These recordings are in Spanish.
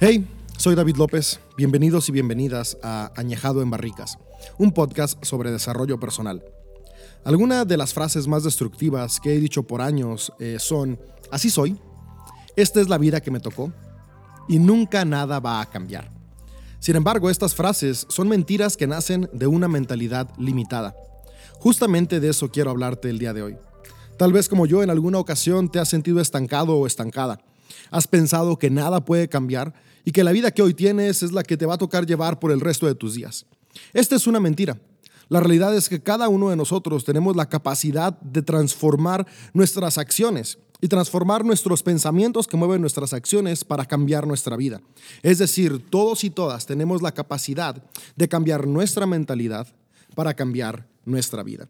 Hey, soy David López. Bienvenidos y bienvenidas a Añejado en Barricas, un podcast sobre desarrollo personal. Algunas de las frases más destructivas que he dicho por años eh, son, así soy, esta es la vida que me tocó y nunca nada va a cambiar. Sin embargo, estas frases son mentiras que nacen de una mentalidad limitada. Justamente de eso quiero hablarte el día de hoy. Tal vez como yo en alguna ocasión te has sentido estancado o estancada. Has pensado que nada puede cambiar y que la vida que hoy tienes es la que te va a tocar llevar por el resto de tus días. Esta es una mentira. La realidad es que cada uno de nosotros tenemos la capacidad de transformar nuestras acciones y transformar nuestros pensamientos que mueven nuestras acciones para cambiar nuestra vida. Es decir, todos y todas tenemos la capacidad de cambiar nuestra mentalidad para cambiar nuestra vida.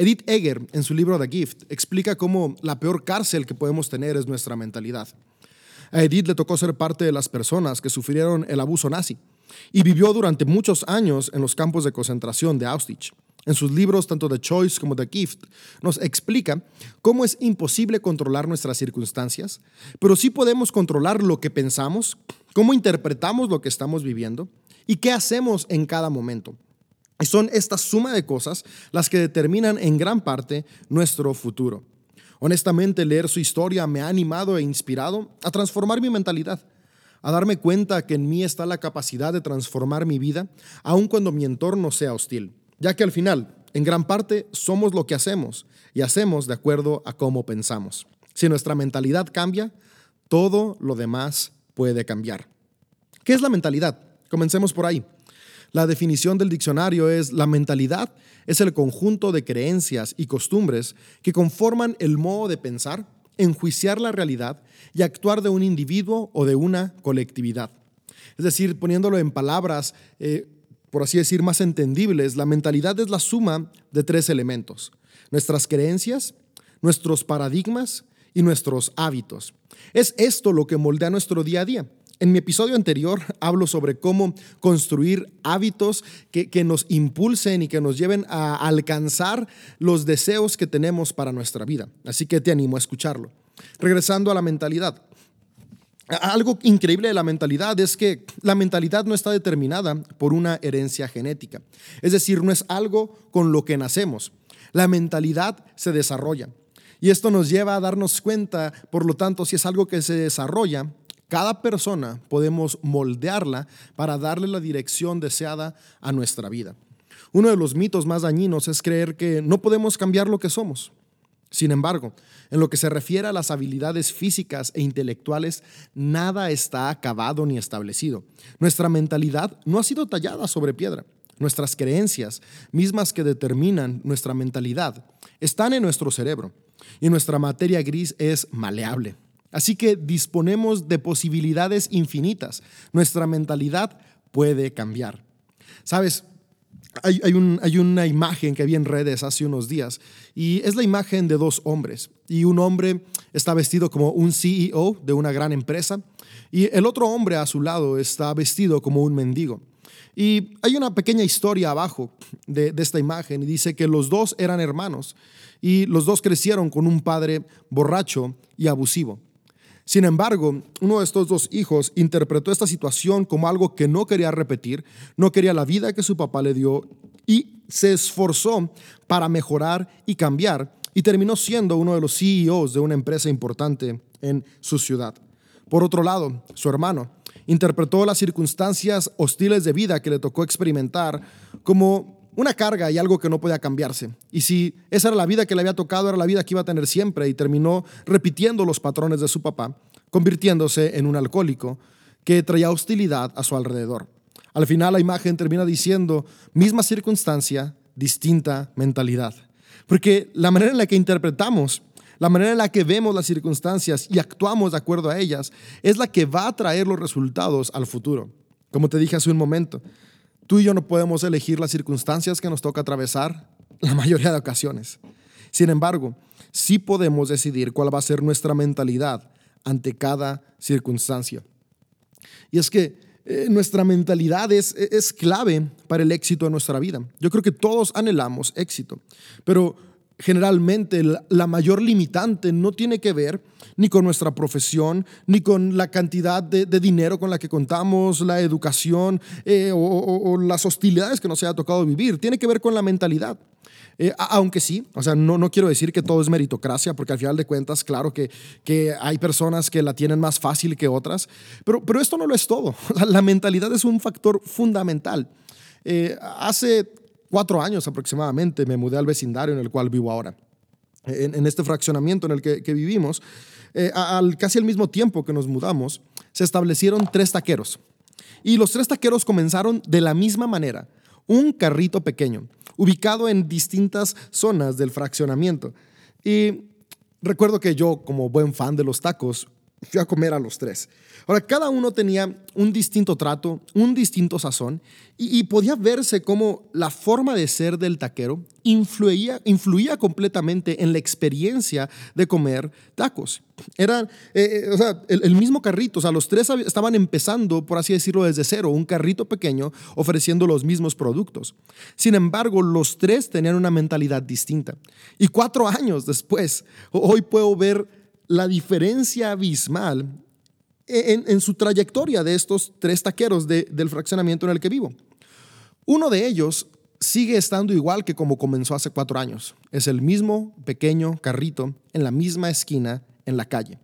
Edith Egger, en su libro The Gift, explica cómo la peor cárcel que podemos tener es nuestra mentalidad. A Edith le tocó ser parte de las personas que sufrieron el abuso nazi y vivió durante muchos años en los campos de concentración de Auschwitz. En sus libros, tanto The Choice como The Gift, nos explica cómo es imposible controlar nuestras circunstancias, pero sí podemos controlar lo que pensamos, cómo interpretamos lo que estamos viviendo y qué hacemos en cada momento. Y son esta suma de cosas las que determinan en gran parte nuestro futuro. Honestamente, leer su historia me ha animado e inspirado a transformar mi mentalidad, a darme cuenta que en mí está la capacidad de transformar mi vida, aun cuando mi entorno sea hostil, ya que al final, en gran parte, somos lo que hacemos y hacemos de acuerdo a cómo pensamos. Si nuestra mentalidad cambia, todo lo demás puede cambiar. ¿Qué es la mentalidad? Comencemos por ahí. La definición del diccionario es la mentalidad es el conjunto de creencias y costumbres que conforman el modo de pensar, enjuiciar la realidad y actuar de un individuo o de una colectividad. Es decir, poniéndolo en palabras, eh, por así decir, más entendibles, la mentalidad es la suma de tres elementos. Nuestras creencias, nuestros paradigmas y nuestros hábitos. Es esto lo que moldea nuestro día a día. En mi episodio anterior hablo sobre cómo construir hábitos que, que, nos impulsen y que nos lleven a alcanzar los deseos que tenemos para nuestra vida. Así que te animo a escucharlo. Regresando a la mentalidad. Algo increíble de la mentalidad es que la mentalidad no está determinada por una herencia genética. Es decir, no es algo con lo que nacemos. La mentalidad se desarrolla. Y esto nos lleva a darnos cuenta, por lo tanto, si es algo que se desarrolla, cada persona podemos moldearla para darle la dirección deseada a nuestra vida. Uno de los mitos más dañinos es creer que no podemos cambiar lo que somos. Sin embargo, en lo que se refiere a las habilidades físicas e intelectuales, nada está acabado ni establecido. Nuestra mentalidad no ha sido tallada sobre piedra. Nuestras creencias, mismas que determinan nuestra mentalidad, están en nuestro cerebro y nuestra materia gris es maleable. Así que disponemos de posibilidades infinitas. Nuestra mentalidad puede cambiar. Sabes, hay, una imagen que vi en redes hace unos días y es la imagen de dos hombres. Y un hombre está vestido como un CEO de una gran empresa y el otro hombre a su lado está vestido como un mendigo. Y hay una pequeña historia abajo de, esta imagen y dice que los dos eran hermanos y los dos crecieron con un padre borracho y abusivo. Sin embargo, uno de estos dos hijos interpretó esta situación como algo que no quería repetir, no quería la vida que su papá le dio y se esforzó para mejorar y cambiar y terminó siendo uno de los CEOs de una empresa importante en su ciudad. Por otro lado, su hermano interpretó las circunstancias hostiles de vida que le tocó experimentar como una carga y algo que no podía cambiarse. Y si esa era la vida que le había tocado, era la vida que iba a tener siempre y terminó repitiendo los patrones de su papá, convirtiéndose en un alcohólico que traía hostilidad a su alrededor. Al final la imagen termina diciendo, misma circunstancia, distinta mentalidad. Porque la manera en la que interpretamos, la manera en la que vemos las circunstancias y actuamos de acuerdo a ellas, es la que va a traer los resultados al futuro. Como te dije hace un momento, Tú y yo no podemos elegir las circunstancias que nos toca atravesar la mayoría de ocasiones. Sin embargo, sí podemos decidir cuál va a ser nuestra mentalidad ante cada circunstancia. Y es que eh, nuestra mentalidad es, es clave para el éxito de nuestra vida. Yo creo que todos anhelamos éxito, pero generalmente la mayor limitante no tiene que ver ni con nuestra profesión, ni con la cantidad de, dinero con la que contamos, la educación eh, o, las hostilidades que nos haya tocado vivir. Tiene que ver con la mentalidad. Eh, aunque sí, o sea, no, no quiero decir que todo es meritocracia, porque al final de cuentas, claro que, que hay personas que la tienen más fácil que otras, pero, pero esto no lo es todo. la mentalidad es un factor fundamental. Eh, hace cuatro años aproximadamente me mudé al vecindario en el cual vivo ahora. En, este fraccionamiento en el que, vivimos, eh, al, casi al mismo tiempo que nos mudamos, se establecieron tres taqueros. Y los tres taqueros comenzaron de la misma manera. Un carrito pequeño, ubicado en distintas zonas del fraccionamiento. Y recuerdo que yo, como buen fan de los tacos, fui a comer a los tres. Ahora, cada uno tenía un distinto trato, un distinto sazón, y, podía verse como la forma de ser del taquero influía, influía completamente en la experiencia de comer tacos. Eran, eh, eh, o sea, el, mismo carrito, o sea, los tres estaban empezando, por así decirlo, desde cero, un carrito pequeño ofreciendo los mismos productos. Sin embargo, los tres tenían una mentalidad distinta. Y cuatro años después, hoy puedo ver la diferencia abismal en, su trayectoria de estos tres taqueros del fraccionamiento en el que vivo. Uno de ellos sigue estando igual que como comenzó hace cuatro años. Es el mismo pequeño carrito en la misma esquina en la calle.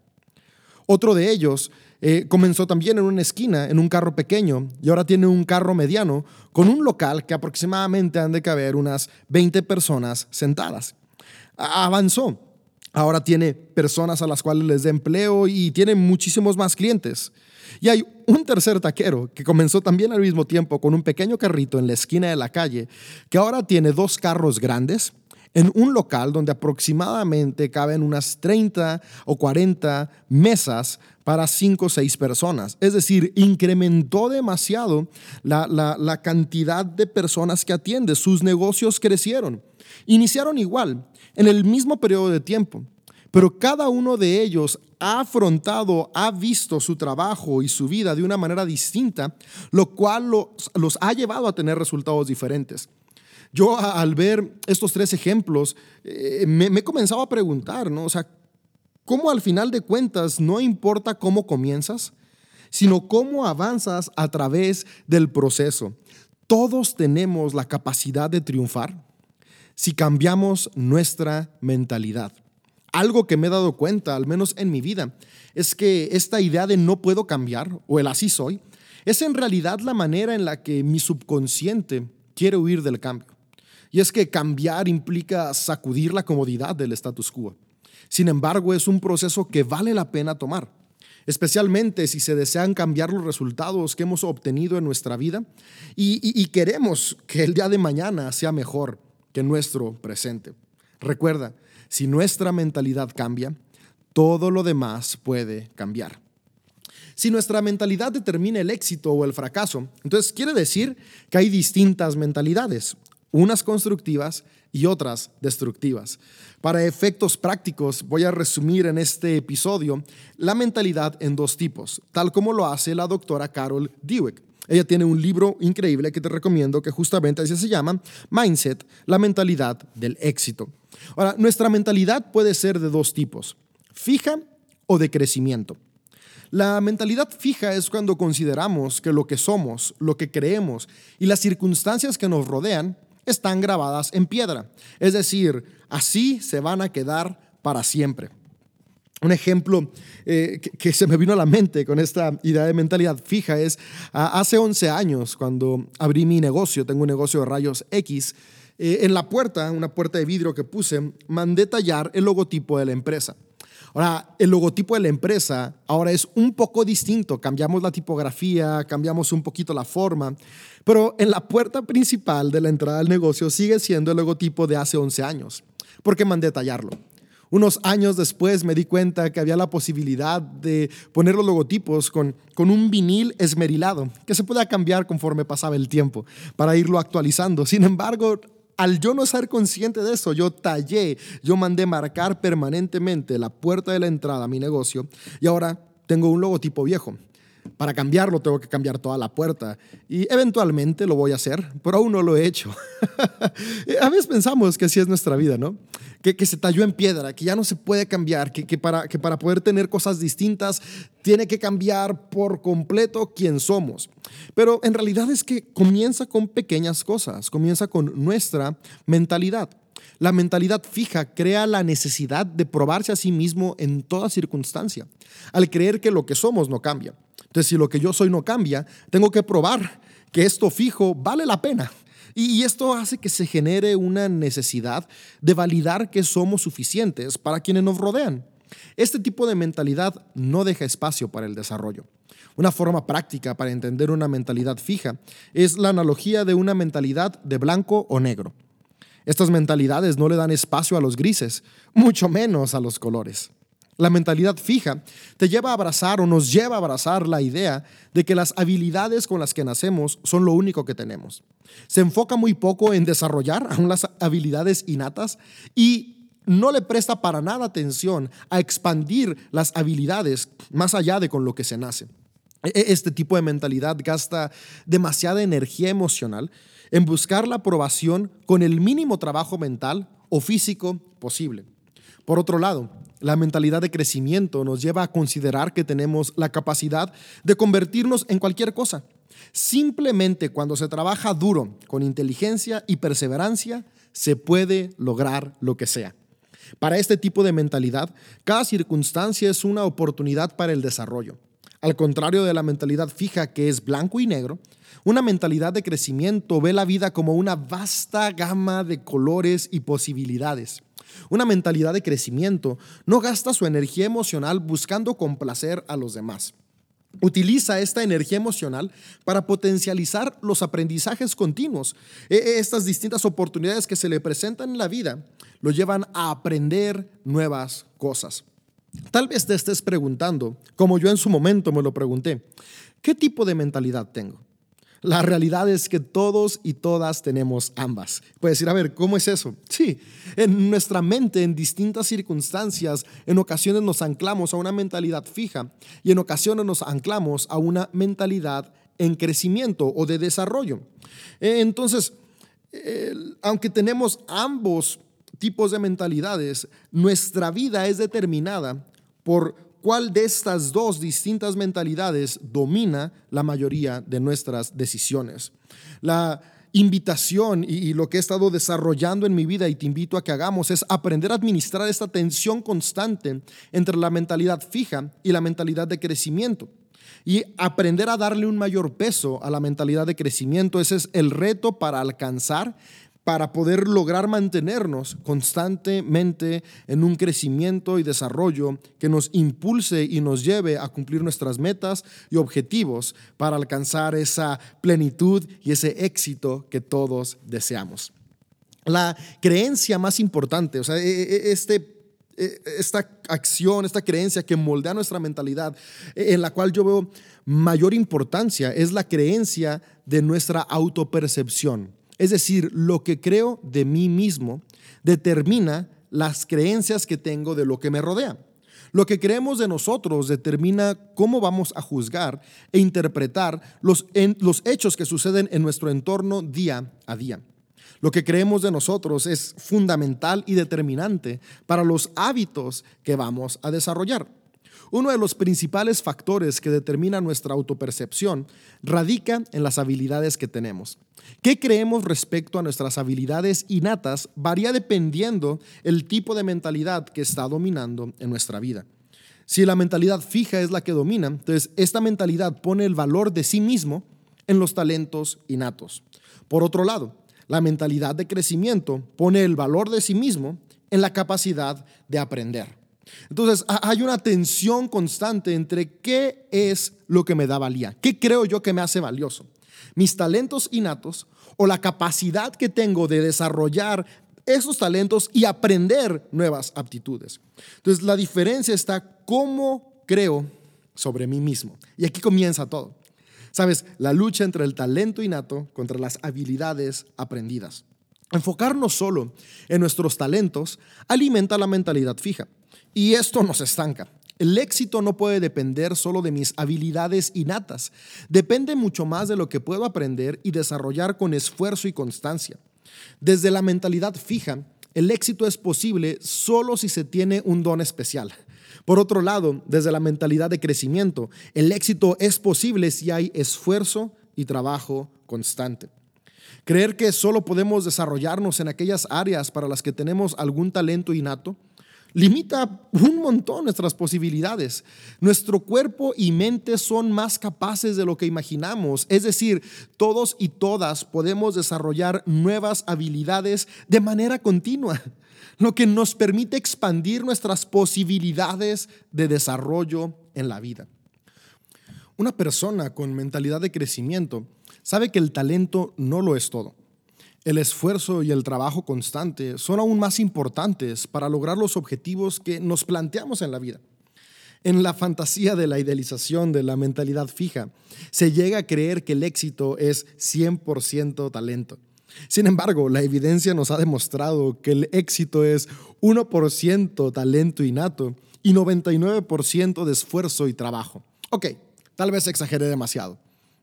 Otro de ellos eh, comenzó también en una esquina, en un carro pequeño, y ahora tiene un carro mediano con un local que aproximadamente han de caber unas 20 personas sentadas. avanzó ahora tiene personas a las cuales les da empleo y tiene muchísimos más clientes. Y hay un tercer taquero que comenzó también al mismo tiempo con un pequeño carrito en la esquina de la calle, que ahora tiene dos carros grandes en un local donde aproximadamente caben unas 30 o 40 mesas para 5 o 6 personas. Es decir, incrementó demasiado la, la cantidad de personas que atiende. Sus negocios crecieron. Iniciaron igual, en el mismo periodo de tiempo, pero cada uno de ellos ha afrontado, ha visto su trabajo y su vida de una manera distinta, lo cual los, ha llevado a tener resultados diferentes. Yo al ver estos tres ejemplos, eh, me, me, he comenzado a preguntar, ¿no? O sea, ¿cómo al final de cuentas no importa cómo comienzas, sino cómo avanzas a través del proceso? Todos tenemos la capacidad de triunfar si cambiamos nuestra mentalidad. Algo que me he dado cuenta, al menos en mi vida, es que esta idea de no puedo cambiar o el así soy, es en realidad la manera en la que mi subconsciente quiere huir del cambio. Y es que cambiar implica sacudir la comodidad del status quo. Sin embargo, es un proceso que vale la pena tomar, especialmente si se desean cambiar los resultados que hemos obtenido en nuestra vida y, queremos que el día de mañana sea mejor que nuestro presente. Recuerda, si nuestra mentalidad cambia, todo lo demás puede cambiar. Si nuestra mentalidad determina el éxito o el fracaso, entonces quiere decir que hay distintas mentalidades, unas constructivas y otras destructivas. Para efectos prácticos, voy a resumir en este episodio la mentalidad en dos tipos, tal como lo hace la doctora Carol Dweck. Ella tiene un libro increíble que te recomiendo que justamente así se llama Mindset, la mentalidad del éxito. Ahora, nuestra mentalidad puede ser de dos tipos, fija o de crecimiento. La mentalidad fija es cuando consideramos que lo que somos, lo que creemos y las circunstancias que nos rodean están grabadas en piedra. Es decir, así se van a quedar para siempre. Un ejemplo eh, que, se me vino a la mente con esta idea de mentalidad fija es hace 11 años cuando abrí mi negocio, tengo un negocio de rayos X, eh, en la puerta, una puerta de vidrio que puse, mandé tallar el logotipo de la empresa. Ahora, el logotipo de la empresa ahora es un poco distinto, cambiamos la tipografía, cambiamos un poquito la forma, pero en la puerta principal de la entrada del negocio sigue siendo el logotipo de hace 11 años, porque mandé tallarlo. Unos años después me di cuenta que había la posibilidad de poner los logotipos con, con un vinil esmerilado, que se podía cambiar conforme pasaba el tiempo, para irlo actualizando. Sin embargo, al yo no ser consciente de eso, yo tallé, yo mandé marcar permanentemente la puerta de la entrada a mi negocio y ahora tengo un logotipo viejo. Para cambiarlo tengo que cambiar toda la puerta y eventualmente lo voy a hacer, pero aún no lo he hecho. a veces pensamos que así es nuestra vida, ¿no? Que, que se talló en piedra, que ya no se puede cambiar, que, que, para, que para poder tener cosas distintas tiene que cambiar por completo quién somos. Pero en realidad es que comienza con pequeñas cosas, comienza con nuestra mentalidad. La mentalidad fija crea la necesidad de probarse a sí mismo en toda circunstancia, al creer que lo que somos no cambia. Entonces, si lo que yo soy no cambia, tengo que probar que esto fijo vale la pena. Y esto hace que se genere una necesidad de validar que somos suficientes para quienes nos rodean. Este tipo de mentalidad no deja espacio para el desarrollo. Una forma práctica para entender una mentalidad fija es la analogía de una mentalidad de blanco o negro. Estas mentalidades no le dan espacio a los grises, mucho menos a los colores. La mentalidad fija te lleva a abrazar o nos lleva a abrazar la idea de que las habilidades con las que nacemos son lo único que tenemos. Se enfoca muy poco en desarrollar aún las habilidades innatas y no le presta para nada atención a expandir las habilidades más allá de con lo que se nace. E-, e-, este tipo de mentalidad gasta demasiada energía emocional en buscar la aprobación con el mínimo trabajo mental o físico posible. Por otro lado, la mentalidad de crecimiento nos lleva a considerar que tenemos la capacidad de convertirnos en cualquier cosa. Simplemente cuando se trabaja duro, con inteligencia y perseverancia, se puede lograr lo que sea. Para este tipo de mentalidad, cada circunstancia es una oportunidad para el desarrollo. Al contrario de la mentalidad fija que es blanco y negro, una mentalidad de crecimiento ve la vida como una vasta gama de colores y posibilidades. Una mentalidad de crecimiento no gasta su energía emocional buscando complacer a los demás. Utiliza esta energía emocional para potencializar los aprendizajes continuos. E, e, estas distintas oportunidades que se le presentan en la vida lo llevan a aprender nuevas cosas. Tal vez te estés preguntando, como yo en su momento me lo pregunté, ¿qué tipo de mentalidad tengo? La realidad es que todos y todas tenemos ambas. Puedes decir, a ver, ¿cómo es eso? Sí, en nuestra mente, en distintas circunstancias, en ocasiones nos anclamos a una mentalidad fija y en ocasiones nos anclamos a una mentalidad en crecimiento o de desarrollo. Entonces, aunque tenemos ambos tipos de mentalidades, nuestra vida es determinada por cuál de estas dos distintas mentalidades domina la mayoría de nuestras decisiones. La invitación y, lo que he estado desarrollando en mi vida y te invito a que hagamos es aprender a administrar esta tensión constante entre la mentalidad fija y la mentalidad de crecimiento. Y aprender a darle un mayor peso a la mentalidad de crecimiento, ese es el reto para alcanzar para poder lograr mantenernos constantemente en un crecimiento y desarrollo que nos impulse y nos lleve a cumplir nuestras metas y objetivos para alcanzar esa plenitud y ese éxito que todos deseamos. La creencia más importante, o sea, e, e, este e, esta acción, esta creencia que moldea nuestra mentalidad, en la cual yo veo mayor importancia, es la creencia de nuestra autopercepción. Es decir, lo que creo de mí mismo determina las creencias que tengo de lo que me rodea. Lo que creemos de nosotros determina cómo vamos a juzgar e interpretar los, los hechos que suceden en nuestro entorno día a día. Lo que creemos de nosotros es fundamental y determinante para los hábitos que vamos a desarrollar. Uno de los principales factores que determina nuestra autopercepción radica en las habilidades que tenemos. ¿Qué creemos respecto a nuestras habilidades innatas varía dependiendo el tipo de mentalidad que está dominando en nuestra vida? Si la mentalidad fija es la que domina, entonces esta mentalidad pone el valor de sí mismo en los talentos innatos. Por otro lado, la mentalidad de crecimiento pone el valor de sí mismo en la capacidad de aprender. Entonces, hay una tensión constante entre qué es lo que me da valía, qué creo yo que me hace valioso, mis talentos innatos o la capacidad que tengo de desarrollar esos talentos y aprender nuevas aptitudes. Entonces, la diferencia está cómo creo sobre mí mismo. Y aquí comienza todo. Sabes, la lucha entre el talento innato contra las habilidades aprendidas. Enfocarnos solo en nuestros talentos alimenta la mentalidad fija y esto nos estanca. El éxito no puede depender solo de mis habilidades innatas, depende mucho más de lo que puedo aprender y desarrollar con esfuerzo y constancia. Desde la mentalidad fija, el éxito es posible solo si se tiene un don especial. Por otro lado, desde la mentalidad de crecimiento, el éxito es posible si hay esfuerzo y trabajo constante. Creer que solo podemos desarrollarnos en aquellas áreas para las que tenemos algún talento innato limita un montón nuestras posibilidades. Nuestro cuerpo y mente son más capaces de lo que imaginamos. Es decir, todos y todas podemos desarrollar nuevas habilidades de manera continua, lo que nos permite expandir nuestras posibilidades de desarrollo en la vida. Una persona con mentalidad de crecimiento sabe que el talento no lo es todo el esfuerzo y el trabajo constante son aún más importantes para lograr los objetivos que nos planteamos en la vida. En la fantasía de la idealización de la mentalidad fija, se llega a creer que el éxito es 100% talento. Sin embargo, la evidencia nos ha demostrado que el éxito es 1% talento innato y 99% de esfuerzo y trabajo. Ok, tal vez exageré demasiado.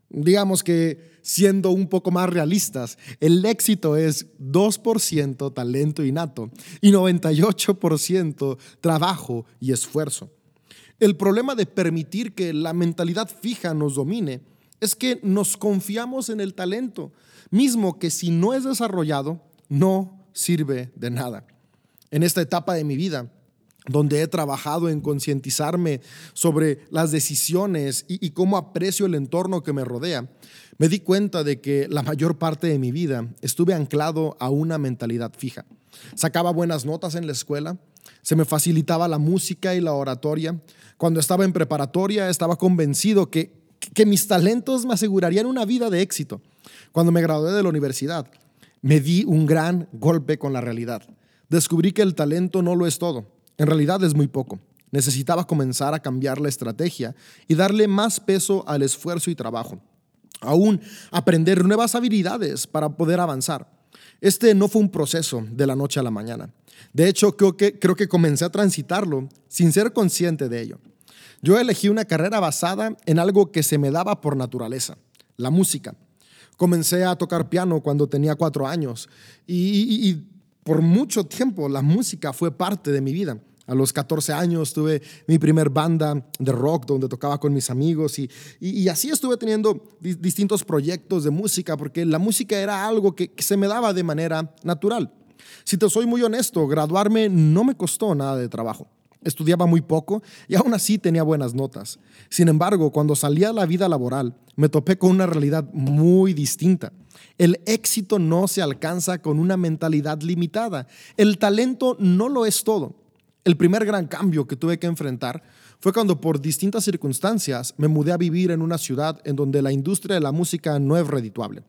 Digamos que siendo un poco más realistas, el éxito es 2% talento innato y 98% trabajo y esfuerzo. El problema de permitir que la mentalidad fija nos domine es que nos confiamos en el talento, mismo que si no es desarrollado, no sirve de nada. En esta etapa de mi vida, donde he trabajado en concientizarme sobre las decisiones y, cómo aprecio el entorno que me rodea, me di cuenta de que la mayor parte de mi vida estuve anclado a una mentalidad fija. Sacaba buenas notas en la escuela, se me facilitaba la música y la oratoria. Cuando estaba en preparatoria estaba convencido que, que mis talentos me asegurarían una vida de éxito. Cuando me gradué de la universidad, me di un gran golpe con la realidad. Descubrí que el talento no lo es todo en realidad es muy poco. Necesitaba comenzar a cambiar la estrategia y darle más peso al esfuerzo y trabajo. Aún aprender nuevas habilidades para poder avanzar. Este no fue un proceso de la noche a la mañana. De hecho, creo que, creo que comencé a transitarlo sin ser consciente de ello. Yo elegí una carrera basada en algo que se me daba por naturaleza, la música. Comencé a tocar piano cuando tenía cuatro años y, y por mucho tiempo la música fue parte de mi vida. A los 14 años tuve mi primer banda de rock donde tocaba con mis amigos y, y, así estuve teniendo distintos proyectos de música porque la música era algo que, se me daba de manera natural. Si te soy muy honesto, graduarme no me costó nada de trabajo. Estudiaba muy poco y aún así tenía buenas notas. Sin embargo, cuando salí a la vida laboral, me topé con una realidad muy distinta. El éxito no se alcanza con una mentalidad limitada. El talento no lo es todo. El primer gran cambio que tuve que enfrentar fue cuando por distintas circunstancias me mudé a vivir en una ciudad en donde la industria de la música no es redituable.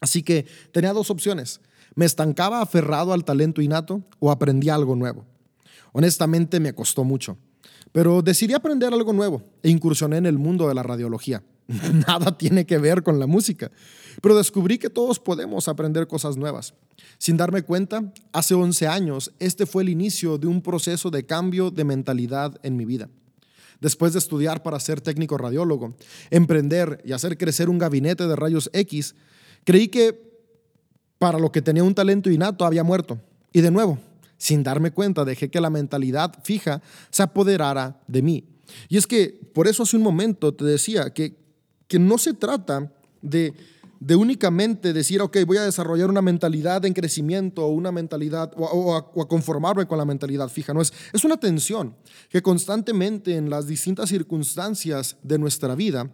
Así que tenía dos opciones. Me estancaba aferrado al talento innato o aprendía algo nuevo. Honestamente me costó mucho, pero decidí aprender algo nuevo e incursioné en el mundo de la radiología. Nada tiene que ver con la música, pero descubrí que todos podemos aprender cosas nuevas. Sin darme cuenta, hace 11 años, este fue el inicio de un proceso de cambio de mentalidad en mi vida. Después de estudiar para ser técnico radiólogo, emprender y hacer crecer un gabinete de rayos X, creí que para lo que tenía un talento innato había muerto. Y de nuevo, sin darme cuenta, dejé que la mentalidad fija se apoderara de mí. Y es que por eso hace un momento te decía que, que no se trata de, de únicamente decir, ok, voy a desarrollar una mentalidad en crecimiento o una mentalidad o, a, a, conformarme con la mentalidad fija. No, es, es una tensión que constantemente en las distintas circunstancias de nuestra vida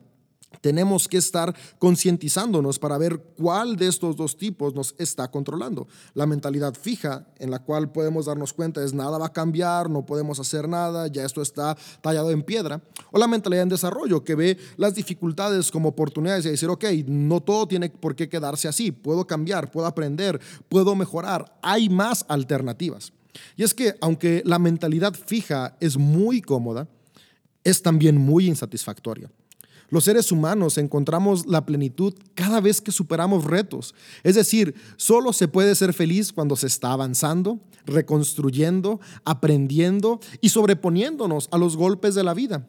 tenemos que estar concientizándonos para ver cuál de estos dos tipos nos está controlando. La mentalidad fija, en la cual podemos darnos cuenta es nada va a cambiar, no podemos hacer nada, ya esto está tallado en piedra. O la mentalidad en desarrollo, que ve las dificultades como oportunidades y decir, ok, no todo tiene por qué quedarse así, puedo cambiar, puedo aprender, puedo mejorar, hay más alternativas. Y es que aunque la mentalidad fija es muy cómoda, es también muy insatisfactoria. Los seres humanos encontramos la plenitud cada vez que superamos retos. Es decir, solo se puede ser feliz cuando se está avanzando, reconstruyendo, aprendiendo y sobreponiéndonos a los golpes de la vida.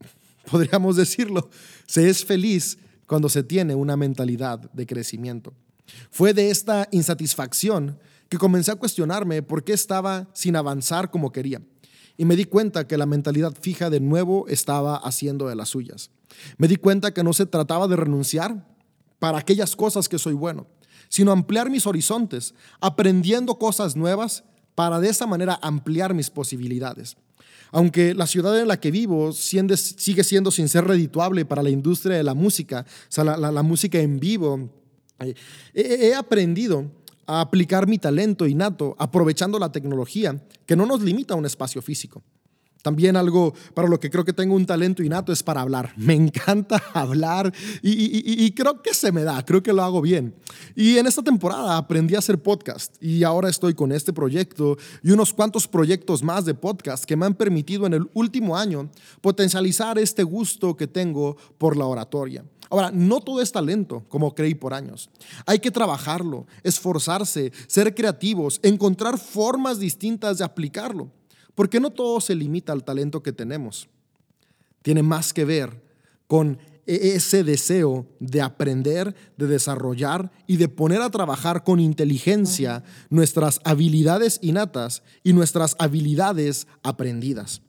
Podríamos decirlo, se es feliz cuando se tiene una mentalidad de crecimiento. Fue de esta insatisfacción que comencé a cuestionarme por qué estaba sin avanzar como quería. Y me di cuenta que la mentalidad fija de nuevo estaba haciendo de las suyas. Me di cuenta que no se trataba de renunciar para aquellas cosas que soy bueno, sino ampliar mis horizontes, aprendiendo cosas nuevas para de esa manera ampliar mis posibilidades. Aunque la ciudad en la que vivo sigue siendo sin ser redituable para la industria de la música, o sea, la, música en vivo, eh, he aprendido a aplicar mi talento innato aprovechando la tecnología que no nos limita a un espacio físico. También algo para lo que creo que tengo un talento innato es para hablar. Me encanta hablar y, creo que se me da, creo que lo hago bien. Y en esta temporada aprendí a hacer podcast y ahora estoy con este proyecto y unos cuantos proyectos más de podcast que me han permitido en el último año potencializar este gusto que tengo por la oratoria. Ahora, no todo es talento, como creí por años. Hay que trabajarlo, esforzarse, ser creativos, encontrar formas distintas de aplicarlo, porque no todo se limita al talento que tenemos. Tiene más que ver con e-, ese deseo de aprender, de desarrollar y de poner a trabajar con inteligencia nuestras habilidades innatas y nuestras habilidades aprendidas.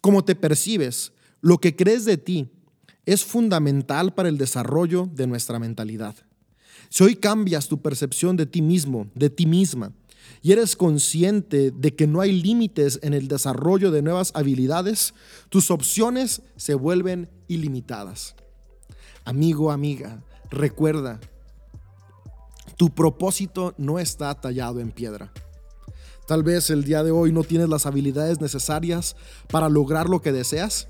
Cómo te percibes, lo que crees de ti, es fundamental para el desarrollo de nuestra mentalidad. Si hoy cambias tu percepción de ti mismo, de ti misma, y eres consciente de que no hay límites en el desarrollo de nuevas habilidades, tus opciones se vuelven ilimitadas. Amigo, amiga, recuerda, tu propósito no está tallado en piedra. Tal vez el día de hoy no tienes las habilidades necesarias para lograr lo que deseas,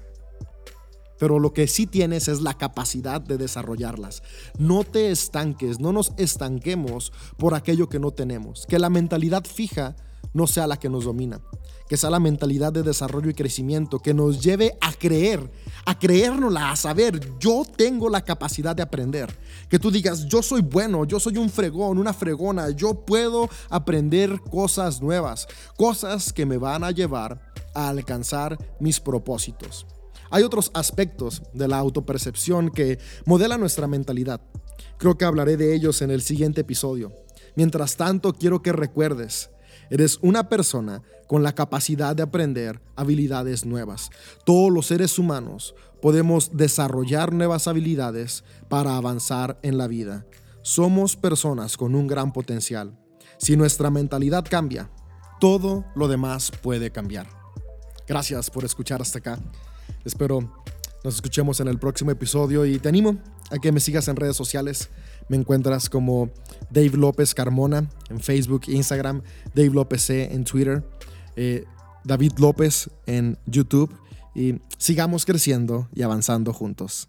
pero lo que sí tienes es la capacidad de desarrollarlas. No te estanques, no nos estanquemos por aquello que no tenemos. Que la mentalidad fija no sea la que nos domina. Que sea la mentalidad de desarrollo y crecimiento que nos lleve a creer, a creérnosla, a saber, yo tengo la capacidad de aprender. Que tú digas, yo soy bueno, yo soy un fregón, una fregona, yo puedo aprender cosas nuevas, cosas que me van a llevar a alcanzar mis propósitos. Hay otros aspectos de la autopercepción que modelan nuestra mentalidad. Creo que hablaré de ellos en el siguiente episodio. Mientras tanto, quiero que recuerdes, eres una persona con la capacidad de aprender habilidades nuevas. Todos los seres humanos podemos desarrollar nuevas habilidades para avanzar en la vida. Somos personas con un gran potencial. Si nuestra mentalidad cambia, todo lo demás puede cambiar. Gracias por escuchar hasta acá. Espero nos escuchemos en el próximo episodio y te animo a que me sigas en redes sociales. Me encuentras como Dave López Carmona en Facebook Instagram, Dave López C en Twitter, eh, David López en YouTube y sigamos creciendo y avanzando juntos.